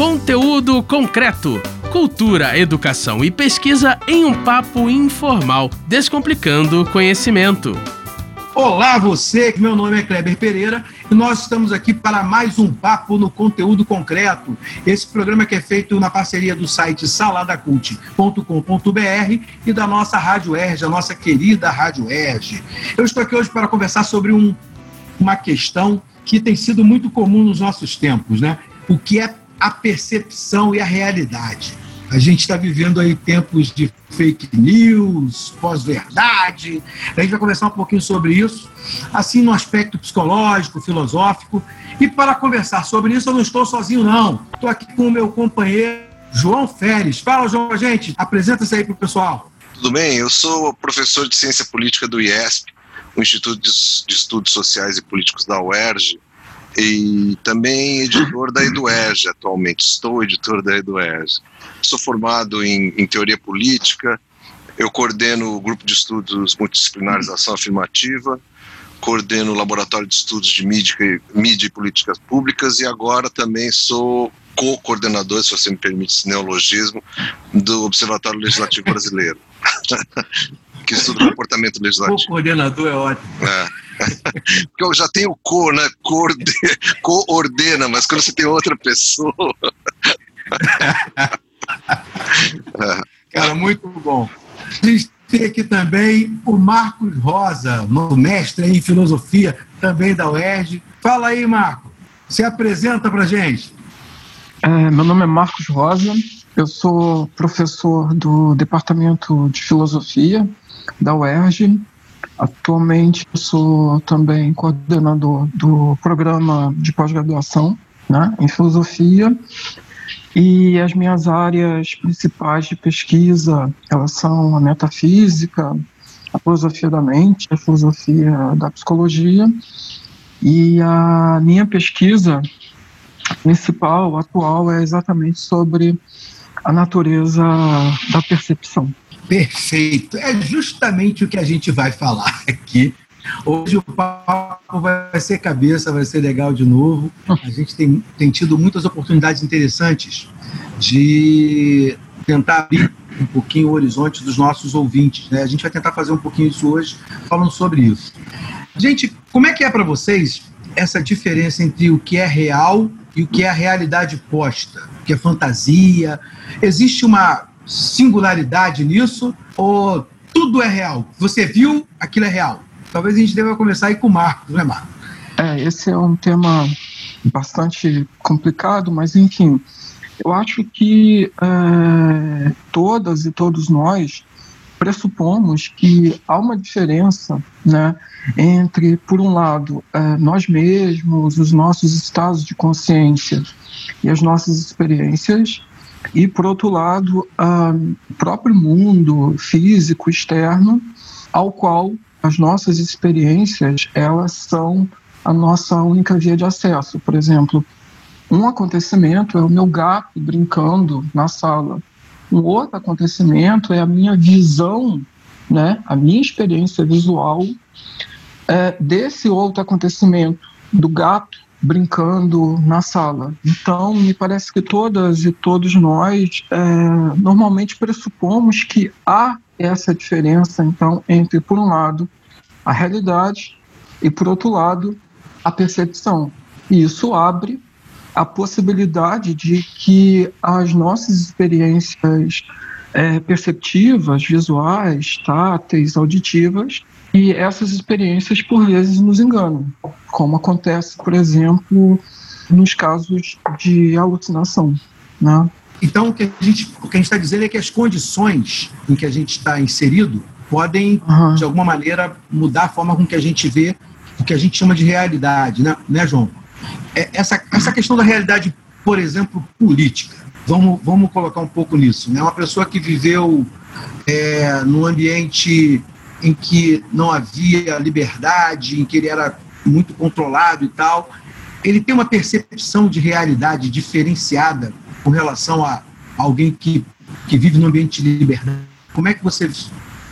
Conteúdo concreto. Cultura, educação e pesquisa em um papo informal, descomplicando conhecimento. Olá, você, meu nome é Kleber Pereira e nós estamos aqui para mais um papo no conteúdo concreto. Esse programa que é feito na parceria do site saladacult.com.br e da nossa Rádio Erge, a nossa querida Rádio Erge. Eu estou aqui hoje para conversar sobre um, uma questão que tem sido muito comum nos nossos tempos, né? O que é a percepção e a realidade. A gente está vivendo aí tempos de fake news, pós-verdade. A gente vai conversar um pouquinho sobre isso, assim no aspecto psicológico, filosófico. E para conversar sobre isso, eu não estou sozinho, não. Estou aqui com o meu companheiro João Férez. Fala, João, gente. Apresenta-se aí para o pessoal. Tudo bem? Eu sou professor de Ciência Política do IESP, o Instituto de Estudos Sociais e Políticos da UERJ e também editor da EduERJ atualmente, estou editor da EduERJ. Sou formado em, em teoria política, eu coordeno o grupo de estudos multidisciplinares da ação afirmativa, coordeno o laboratório de estudos de mídia, mídia e políticas públicas e agora também sou co-coordenador, se você me permite esse neologismo, do Observatório Legislativo Brasileiro, que estuda o comportamento legislativo. Co-coordenador é ótimo. É. Porque eu já tenho co, né? Coordena, mas quando você tem outra pessoa. Cara, muito bom. A gente tem aqui também o Marcos Rosa, nosso mestre em filosofia, também da UERJ. Fala aí, Marco. Se apresenta para gente. É, meu nome é Marcos Rosa, eu sou professor do Departamento de Filosofia da UERJ Atualmente eu sou também coordenador do programa de pós-graduação né, em filosofia e as minhas áreas principais de pesquisa elas são a metafísica, a filosofia da mente, a filosofia da psicologia e a minha pesquisa principal, atual, é exatamente sobre a natureza da percepção. Perfeito. É justamente o que a gente vai falar aqui. Hoje o papo vai ser cabeça, vai ser legal de novo. A gente tem, tem tido muitas oportunidades interessantes de tentar abrir um pouquinho o horizonte dos nossos ouvintes. Né? A gente vai tentar fazer um pouquinho isso hoje, falando sobre isso. Gente, como é que é para vocês essa diferença entre o que é real e o que é a realidade posta? O que é fantasia? Existe uma singularidade nisso ou tudo é real? Você viu, aquilo é real. Talvez a gente deva começar aí com o Marcos, não é, Marcos? É, esse é um tema bastante complicado, mas enfim, eu acho que é, todas e todos nós pressupomos que há uma diferença né, entre, por um lado, é, nós mesmos, os nossos estados de consciência e as nossas experiências, e, por outro lado, o próprio mundo físico externo, ao qual as nossas experiências elas são a nossa única via de acesso. Por exemplo, um acontecimento é o meu gato brincando na sala. Um outro acontecimento é a minha visão, né, a minha experiência visual é, desse outro acontecimento, do gato brincando na sala. Então, me parece que todas e todos nós é, normalmente pressupomos que há essa diferença, então, entre, por um lado, a realidade e, por outro lado, a percepção. E isso abre a possibilidade de que as nossas experiências é, perceptivas, visuais, táteis, auditivas, e essas experiências, por vezes, nos enganam, como acontece, por exemplo, nos casos de alucinação. Né? Então, o que a gente está dizendo é que as condições em que a gente está inserido podem, uhum. de alguma maneira, mudar a forma com que a gente vê o que a gente chama de realidade, né, né João? É, essa, essa questão da realidade, por exemplo, política, vamos, vamos colocar um pouco nisso. Né? Uma pessoa que viveu é, num ambiente em que não havia liberdade, em que ele era muito controlado e tal, ele tem uma percepção de realidade diferenciada com relação a alguém que, que vive no ambiente de liberdade. Como é que você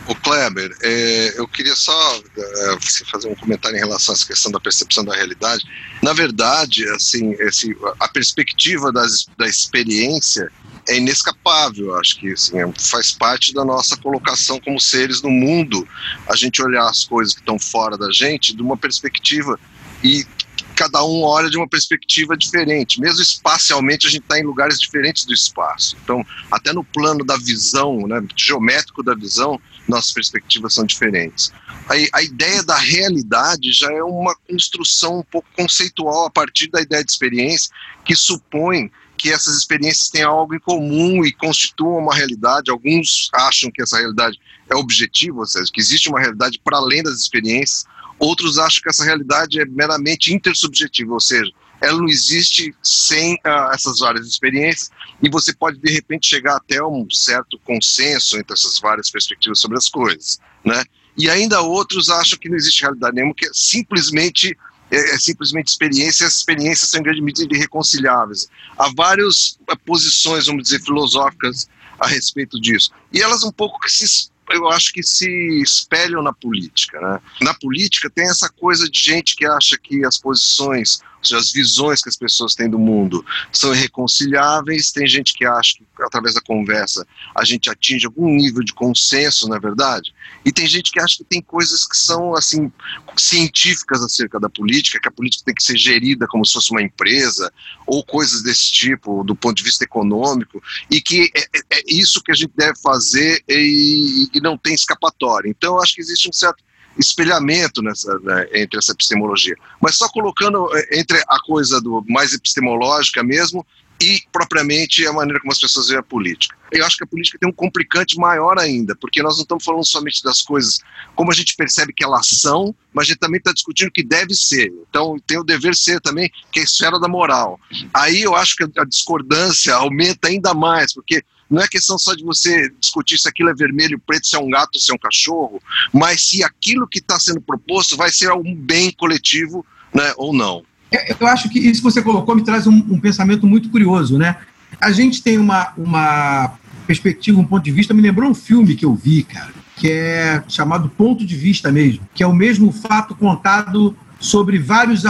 O Kleber, é, eu queria só é, fazer um comentário em relação a essa questão da percepção da realidade. Na verdade, assim, esse, a perspectiva das, da experiência é inescapável. Acho que assim, faz parte da nossa colocação como seres no mundo. A gente olhar as coisas que estão fora da gente de uma perspectiva e cada um olha de uma perspectiva diferente. Mesmo espacialmente, a gente está em lugares diferentes do espaço. Então, até no plano da visão, né, geométrico da visão, nossas perspectivas são diferentes. A, a ideia da realidade já é uma construção um pouco conceitual a partir da ideia de experiência, que supõe que essas experiências têm algo em comum e constituam uma realidade. Alguns acham que essa realidade é objetiva, ou seja, que existe uma realidade para além das experiências Outros acham que essa realidade é meramente intersubjetiva, ou seja, ela não existe sem uh, essas várias experiências e você pode de repente chegar até um certo consenso entre essas várias perspectivas sobre as coisas, né? E ainda outros acham que não existe realidade nenhuma, que é simplesmente é, é simplesmente experiência, as experiências são em grande medida irreconciliáveis. Há várias uh, posições, vamos dizer, filosóficas a respeito disso. E elas um pouco que se eu acho que se espelham na política. Né? Na política tem essa coisa de gente que acha que as posições seja, as visões que as pessoas têm do mundo são irreconciliáveis. Tem gente que acha que, através da conversa, a gente atinge algum nível de consenso, na é verdade. E tem gente que acha que tem coisas que são, assim, científicas acerca da política, que a política tem que ser gerida como se fosse uma empresa, ou coisas desse tipo, do ponto de vista econômico, e que é, é, é isso que a gente deve fazer e, e não tem escapatória. Então, acho que existe um certo espelhamento nessa, né, entre essa epistemologia. Mas só colocando eh, entre a coisa do mais epistemológica mesmo e propriamente a maneira como as pessoas veem a política. Eu acho que a política tem um complicante maior ainda, porque nós não estamos falando somente das coisas como a gente percebe que elas são, mas a gente também está discutindo o que deve ser. Então tem o dever ser também, que é a esfera da moral. Aí eu acho que a discordância aumenta ainda mais, porque não é questão só de você discutir se aquilo é vermelho, preto, se é um gato, se é um cachorro, mas se aquilo que está sendo proposto vai ser um bem coletivo né, ou não. É, eu acho que isso que você colocou me traz um, um pensamento muito curioso, né? A gente tem uma, uma perspectiva, um ponto de vista, me lembrou um filme que eu vi, cara, que é chamado Ponto de Vista mesmo, que é o mesmo fato contado sobre vários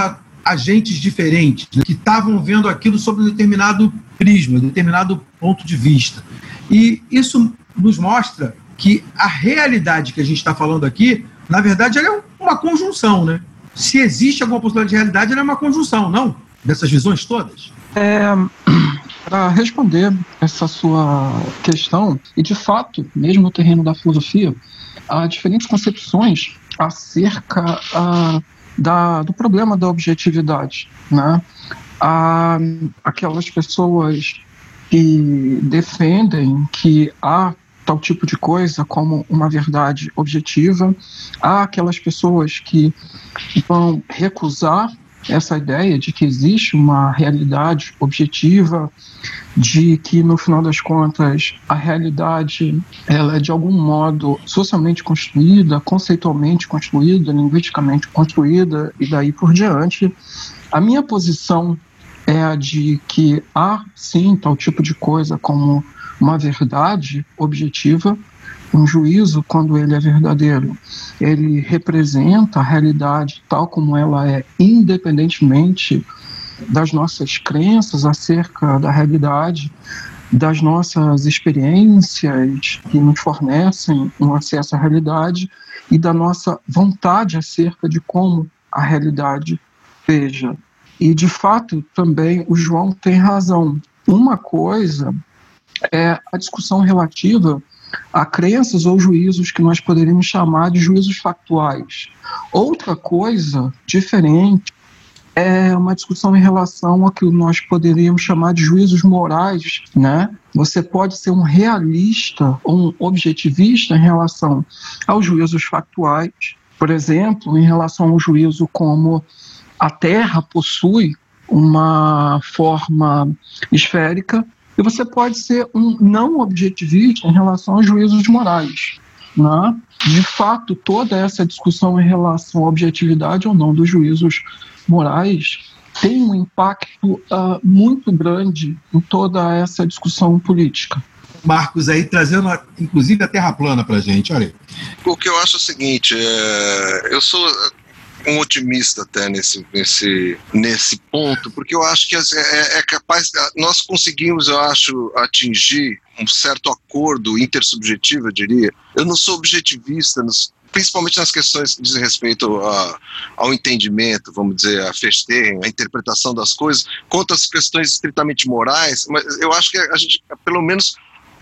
agentes diferentes, né, que estavam vendo aquilo sob um determinado prisma, um determinado ponto de vista. E isso nos mostra que a realidade que a gente está falando aqui, na verdade, é uma conjunção, né? Se existe alguma possibilidade de realidade, ela é uma conjunção, não? Dessas visões todas? É, para responder essa sua questão, e de fato, mesmo no terreno da filosofia, há diferentes concepções acerca uh, da, do problema da objetividade. Né? Há aquelas pessoas que defendem que há tal tipo de coisa como uma verdade objetiva, há aquelas pessoas que vão recusar essa ideia de que existe uma realidade objetiva, de que no final das contas a realidade ela é de algum modo socialmente construída, conceitualmente construída, linguisticamente construída e daí por diante. A minha posição é a de que há sim tal tipo de coisa como uma verdade objetiva, um juízo, quando ele é verdadeiro, ele representa a realidade tal como ela é, independentemente das nossas crenças acerca da realidade, das nossas experiências que nos fornecem um acesso à realidade e da nossa vontade acerca de como a realidade seja. E, de fato, também o João tem razão. Uma coisa é a discussão relativa a crenças ou juízos que nós poderíamos chamar de juízos factuais. Outra coisa diferente é uma discussão em relação ao que nós poderíamos chamar de juízos morais, né? Você pode ser um realista ou um objetivista em relação aos juízos factuais, por exemplo, em relação ao juízo como a Terra possui uma forma esférica, e você pode ser um não objetivista em relação aos juízos morais. Né? De fato, toda essa discussão em relação à objetividade ou não dos juízos morais tem um impacto uh, muito grande em toda essa discussão política. Marcos aí trazendo, inclusive, a Terra plana para a gente. Olha, O que eu acho é o seguinte, é, eu sou um otimista até nesse, nesse, nesse ponto, porque eu acho que é, é, é capaz, nós conseguimos, eu acho, atingir um certo acordo intersubjetivo, eu diria. Eu não sou objetivista, principalmente nas questões que dizem respeito a, ao entendimento, vamos dizer, a festeio, a interpretação das coisas, quanto às questões estritamente morais, mas eu acho que a gente, pelo menos,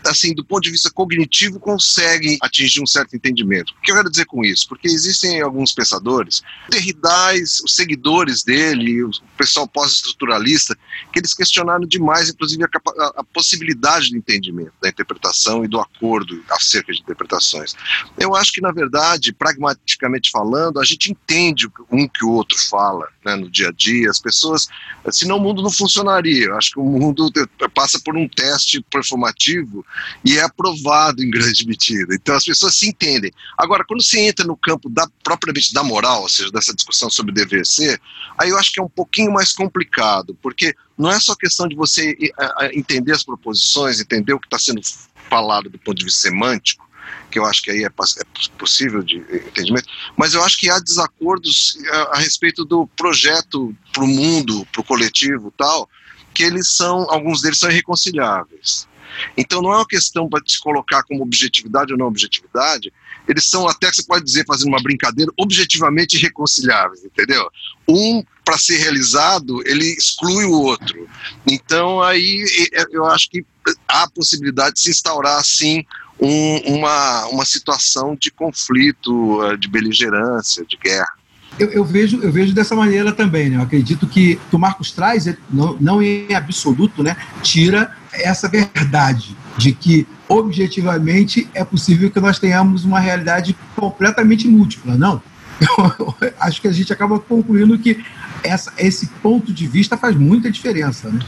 assim, do ponto de vista cognitivo, consegue atingir um certo entendimento. O que eu quero dizer com isso? Porque existem alguns pensadores, Derridais, os seguidores dele, o pessoal pós-estruturalista, que eles questionaram demais, inclusive, a, a, possibilidade do entendimento, da interpretação e do acordo acerca de interpretações. Eu acho que, na verdade, pragmaticamente falando, a gente entende um que o outro fala né, no dia a dia, as pessoas, senão o mundo não funcionaria. Eu acho que o mundo passa por um teste performativo e é aprovado em grande medida. Então as pessoas se entendem. Agora, quando se entra no campo da, propriamente da moral, ou seja, dessa discussão sobre dever ser, aí eu acho que é um pouquinho mais complicado, porque não é só questão de você entender as proposições, entender o que está sendo falado do ponto de vista semântico, que eu acho que aí é, é possível de entendimento, mas eu acho que há desacordos a, a respeito do projeto para o mundo, para o coletivo tal, que eles são, alguns deles são irreconciliáveis. Então não é uma questão para se colocar como objetividade ou não objetividade, eles são até que você pode dizer, fazendo uma brincadeira, objetivamente irreconciliáveis, entendeu? Um, para ser realizado, ele exclui o outro. Então aí eu acho que há a possibilidade de se instaurar assim um, uma, uma situação de conflito, eh, de beligerância, de guerra. Eu, eu, vejo, eu vejo dessa maneira também, né? Eu acredito que, que o Marcos traz, não, não em absoluto, né? Tira essa verdade de que objetivamente é possível que nós tenhamos uma realidade completamente múltipla. Não. Eu, acho que a gente acaba concluindo que essa, esse ponto de vista faz muita diferença, né?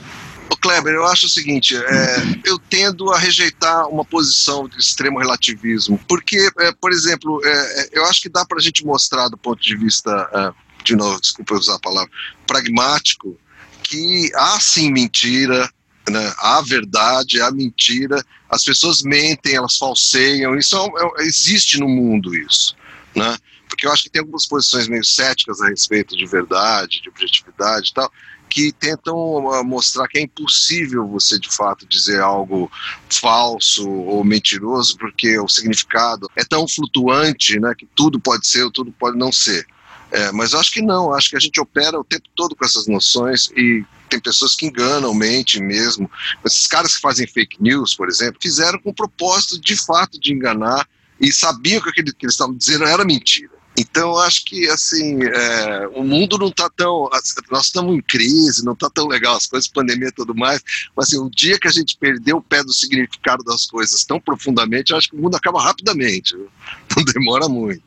Ô Kleber, eu acho o seguinte, é, eu tendo a rejeitar uma posição de extremo relativismo, porque, é, por exemplo, é, é eu acho que dá para a gente mostrar do ponto de vista, é, de novo, desculpa usar a palavra, pragmático, que há sim mentira, né, há verdade, há mentira, as pessoas mentem, elas falseiam, isso é, existe no mundo isso, né? Porque eu acho que tem algumas posições meio céticas a respeito de verdade, de objetividade e tal, que tentam ah, mostrar que é impossível você de fato dizer algo falso ou mentiroso, porque o significado é tão flutuante, né, que tudo pode ser ou tudo pode não ser. É, mas acho que não, acho que a gente opera o tempo todo com essas noções e tem pessoas que enganam, mentem mesmo. Esses caras que fazem fake news, por exemplo, fizeram com o propósito de fato de enganar e sabiam que aquilo que eles estavam dizendo era mentira. Então, eu acho que, assim, é, o mundo não está tão... Nós estamos em crise, não está tão legal as coisas, pandemia e tudo mais, mas, assim, um dia que a gente perdeu o pé do significado das coisas tão profundamente, eu acho que o mundo acaba rapidamente, não demora muito.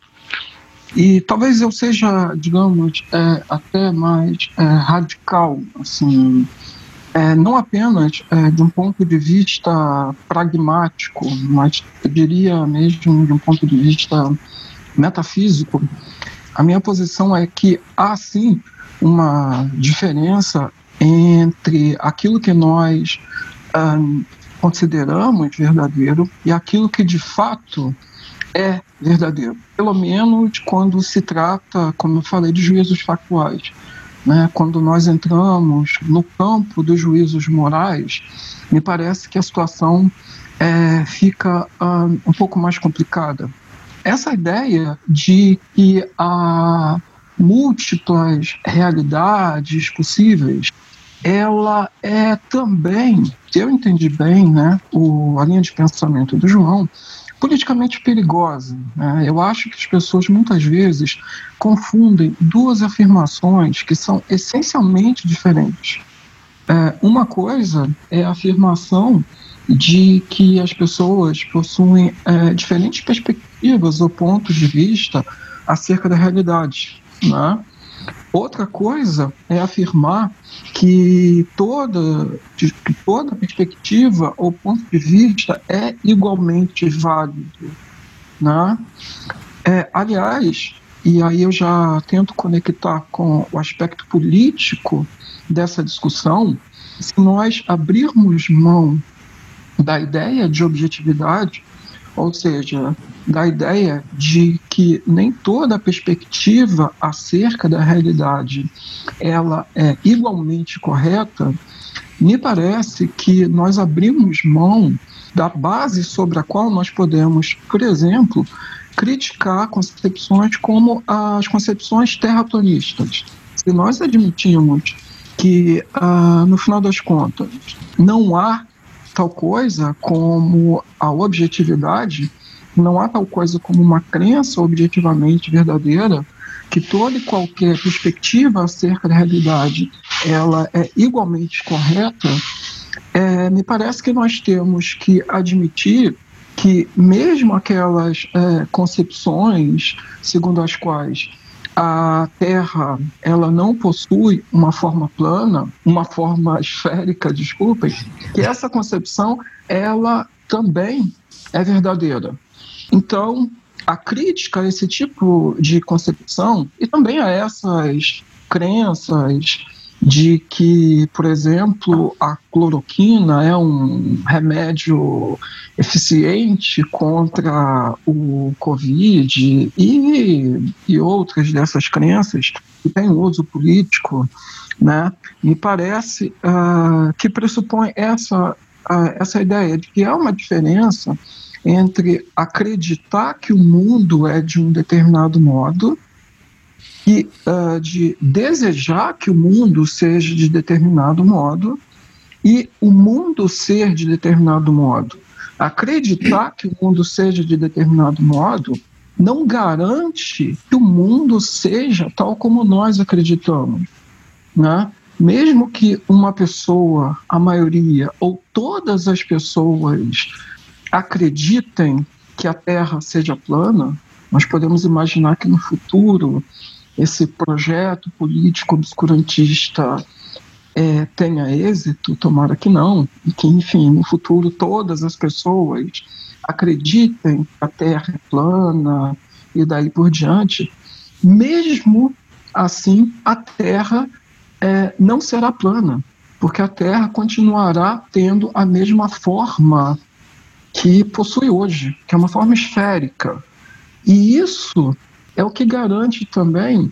E talvez eu seja, digamos, é, até mais é, radical, assim, é, não apenas é, de um ponto de vista pragmático, mas eu diria mesmo de um ponto de vista metafísico, a minha posição é que há sim uma diferença entre aquilo que nós consideramos verdadeiro e aquilo que de fato é verdadeiro. Pelo menos quando se trata, como eu falei, de juízos factuais. Né? Quando nós entramos no campo dos juízos morais, me parece que a situação é, fica um, um pouco mais complicada essa ideia de que há múltiplas realidades possíveis, ela é também, se eu entendi bem, né, o, a linha de pensamento do João, politicamente perigosa. Né? Eu acho que as pessoas muitas vezes confundem duas afirmações que são essencialmente diferentes. É, uma coisa é a afirmação de que as pessoas possuem é, diferentes perspectivas ou pontos de vista acerca da realidade. Né? Outra coisa é afirmar que toda, que toda perspectiva ou ponto de vista é igualmente válido. Né? É, aliás, e aí eu já tento conectar com o aspecto político dessa discussão, se nós abrirmos mão da ideia de objetividade, ou seja, da ideia de que nem toda perspectiva acerca da realidade ela é igualmente correta, me parece que nós abrimos mão da base sobre a qual nós podemos, por exemplo, criticar concepções como as concepções terraplanistas. Se nós admitimos que, ah, no final das contas, não há tal coisa como a objetividade, não há tal coisa como uma crença objetivamente verdadeira, que toda e qualquer perspectiva acerca da realidade ela é igualmente correta, é, me parece que nós temos que admitir que mesmo aquelas é, concepções segundo as quais a Terra ela não possui uma forma plana, uma forma esférica, desculpem, que essa concepção ela também é verdadeira. Então, a crítica a esse tipo de concepção e também a essas crenças de que, por exemplo, a cloroquina é um remédio eficiente contra o Covid e, e outras dessas crenças que têm uso político, né, me parece uh, que pressupõe essa, uh, essa ideia de que há uma diferença entre acreditar que o mundo é de um determinado modo e uh, de desejar que o mundo seja de determinado modo e o mundo ser de determinado modo. Acreditar que o mundo seja de determinado modo não garante que o mundo seja tal como nós acreditamos. Né? Mesmo que uma pessoa, a maioria ou todas as pessoas acreditem que a Terra seja plana, nós podemos imaginar que no futuro esse projeto político obscurantista é, tenha êxito, tomara que não, e que, enfim, no futuro todas as pessoas acreditem que a Terra é plana e daí por diante, mesmo assim a Terra é, não será plana, porque a Terra continuará tendo a mesma forma que possui hoje, que é uma forma esférica. E isso é o que garante também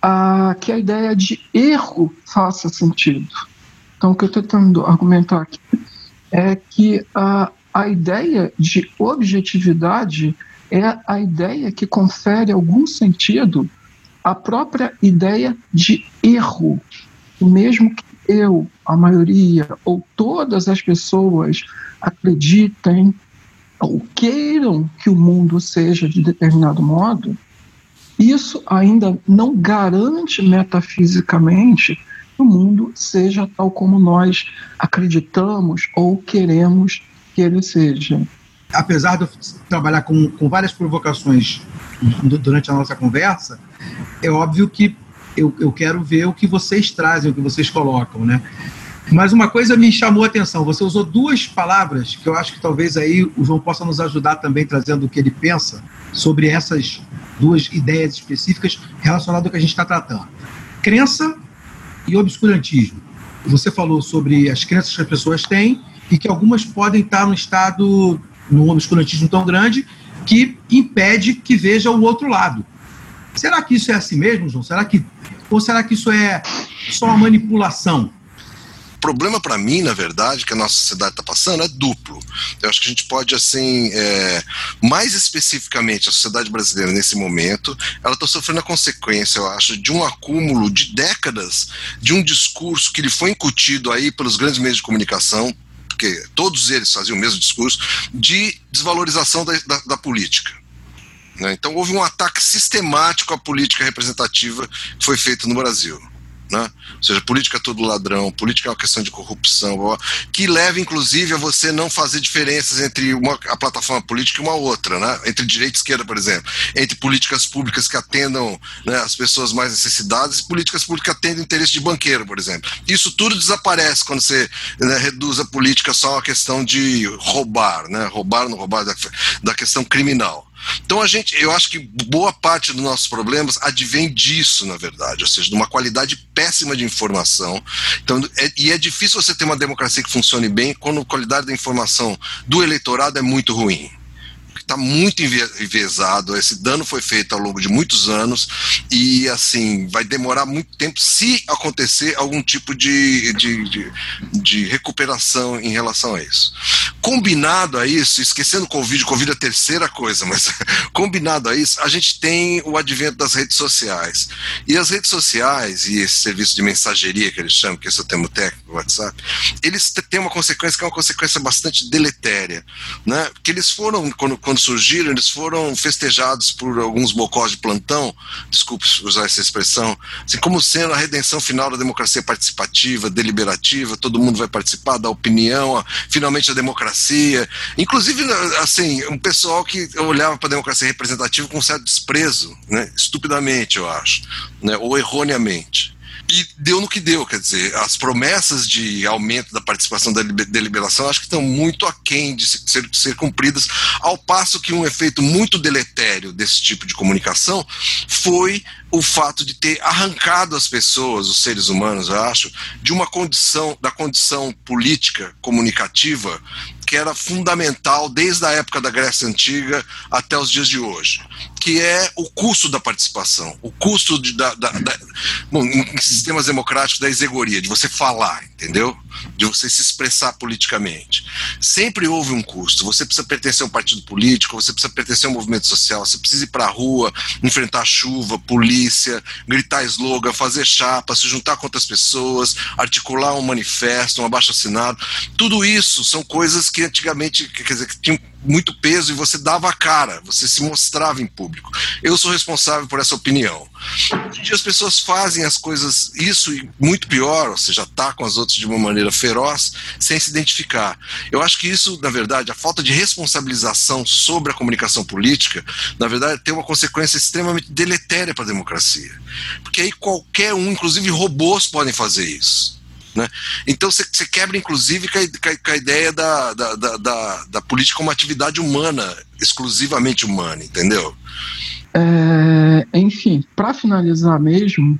a, que a ideia de erro faça sentido. Então, o que eu estou tentando argumentar aqui é que a, a ideia de objetividade é a ideia que confere algum sentido à própria ideia de erro. Mesmo que eu, a maioria, ou todas as pessoas acreditem ou queiram que o mundo seja de determinado modo, isso ainda não garante metafisicamente que o mundo seja tal como nós acreditamos ou queremos que ele seja. Apesar de eu trabalhar com, com várias provocações durante a nossa conversa, é óbvio que eu, eu quero ver o que vocês trazem, o que vocês colocam, né? Mas uma coisa me chamou a atenção. Você usou duas palavras que eu acho que talvez aí o João possa nos ajudar também trazendo o que ele pensa sobre essas duas ideias específicas relacionadas ao que a gente está tratando: crença e obscurantismo. Você falou sobre as crenças que as pessoas têm e que algumas podem estar no estado, num obscurantismo tão grande que impede que veja o outro lado. Será que isso é assim mesmo, João? Será que ou será que isso é só manipulação? O problema para mim, na verdade, que a nossa sociedade está passando é duplo. Eu acho que a gente pode, assim, é, mais especificamente, a sociedade brasileira nesse momento, ela está sofrendo a consequência, eu acho, de um acúmulo de décadas de um discurso que lhe foi incutido aí pelos grandes meios de comunicação, porque todos eles faziam o mesmo discurso, de desvalorização da, da, da política. Né? Então houve um ataque sistemático à política representativa que foi feito no Brasil. Né? Ou seja, política é tudo ladrão, política é uma questão de corrupção, que leva inclusive a você não fazer diferenças entre uma, a plataforma política e uma outra, né? entre direita e esquerda, por exemplo, entre políticas públicas que atendam né, as pessoas mais necessitadas e políticas públicas que atendem o interesse de banqueiro, por exemplo. Isso tudo desaparece quando você né, reduz a política só a questão de roubar, né? roubar ou não roubar, da, da questão criminal. Então a gente, eu acho que boa parte dos nossos problemas advém disso, na verdade, ou seja, de uma qualidade péssima de informação. Então, é, e é difícil você ter uma democracia que funcione bem quando a qualidade da informação do eleitorado é muito ruim. Está muito enviesado. Esse dano foi feito ao longo de muitos anos e, assim, vai demorar muito tempo se acontecer algum tipo de, de, de, de recuperação em relação a isso. Combinado a isso, esquecendo o Covid, Covid é a terceira coisa, mas combinado a isso, a gente tem o advento das redes sociais. E as redes sociais e esse serviço de mensageria que eles chamam, que esse é o termo técnico, WhatsApp, eles têm uma consequência que é uma consequência bastante deletéria, né? Que eles foram, quando, quando surgiram, eles foram festejados por alguns bocós de plantão, desculpe usar essa expressão, assim, como sendo a redenção final da democracia participativa, deliberativa, todo mundo vai participar, da opinião, finalmente a democracia. Inclusive, assim, um pessoal que olhava para a democracia representativa com um certo desprezo, né? estupidamente, eu acho, né? ou erroneamente e deu no que deu, quer dizer, as promessas de aumento da participação da deliberação acho que estão muito aquém de ser, ser cumpridas, ao passo que um efeito muito deletério desse tipo de comunicação foi o fato de ter arrancado as pessoas, os seres humanos, eu acho, de uma condição, da condição política, comunicativa, que era fundamental desde a época da Grécia Antiga até os dias de hoje, que é o custo da participação, o custo de, da, da, da bom, em sistemas democráticos da exegoria, de você falar, entendeu? De você se expressar politicamente. Sempre houve um custo. Você precisa pertencer a um partido político, você precisa pertencer a um movimento social, você precisa ir para a rua, enfrentar chuva, polícia, gritar slogan, fazer chapa, se juntar com outras pessoas, articular um manifesto, um abaixo assinado. Tudo isso são coisas que que antigamente, quer dizer, que tinham muito peso e você dava a cara, você se mostrava em público. Eu sou responsável por essa opinião. Hoje em dia as pessoas fazem as coisas, isso e muito pior, ou seja, atacam as outras de uma maneira feroz, sem se identificar. Eu acho que isso, na verdade, a falta de responsabilização sobre a comunicação política, na verdade, tem uma consequência extremamente deletéria para a democracia. Porque aí qualquer um, inclusive robôs, podem fazer isso. Né? Então você, quebra, inclusive, com a, ideia da, da, da, da, política como atividade humana, exclusivamente humana, entendeu? É, enfim, para finalizar mesmo,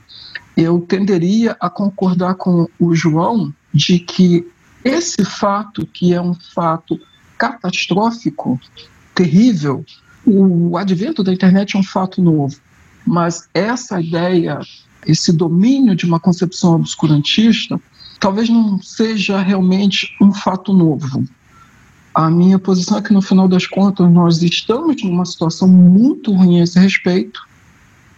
eu tenderia a concordar com o João de que esse fato, que é um fato catastrófico, terrível, o advento da internet é um fato novo, mas essa ideia, esse domínio de uma concepção obscurantista, talvez não seja realmente um fato novo. A minha posição é que, no final das contas, nós estamos numa situação muito ruim a esse respeito,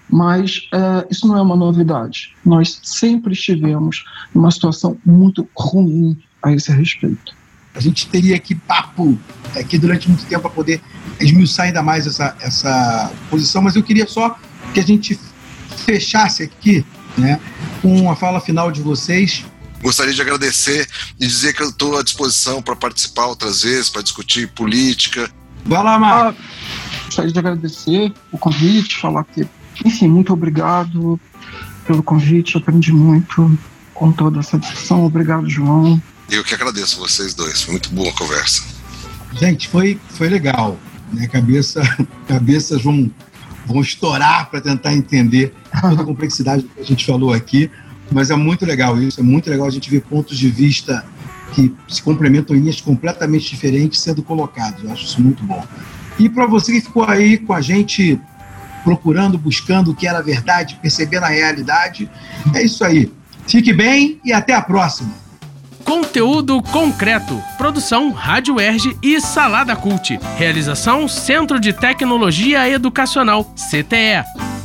mas é, isso não é uma novidade. Nós sempre estivemos numa situação muito ruim a esse respeito. A gente teria aqui papo aqui durante muito tempo para poder esmiuçar ainda mais essa, essa posição, mas eu queria só que a gente fechasse aqui né, com a fala final de vocês Gostaria de agradecer e dizer que eu estou à disposição para participar outras vezes, para discutir política. Vai lá, Marcos. Ah, gostaria de agradecer o convite, falar que, enfim, muito obrigado pelo convite, aprendi muito com toda essa discussão. Obrigado, João. Eu que agradeço vocês dois, foi muito boa a conversa. Gente, foi, foi legal. Né? Cabeça, cabeças vão, vão estourar para tentar entender toda a complexidade que a gente falou aqui. Mas é muito legal isso, é muito legal a gente ver pontos de vista que se complementam em linhas completamente diferentes sendo colocados. Eu acho isso muito bom. E para você que ficou aí com a gente procurando, buscando o que era verdade, percebendo a realidade, é isso aí. Fique bem e até a próxima. Conteúdo concreto. Produção Rádio Erge e Salada Cult. Realização Centro de Tecnologia Educacional, CTE.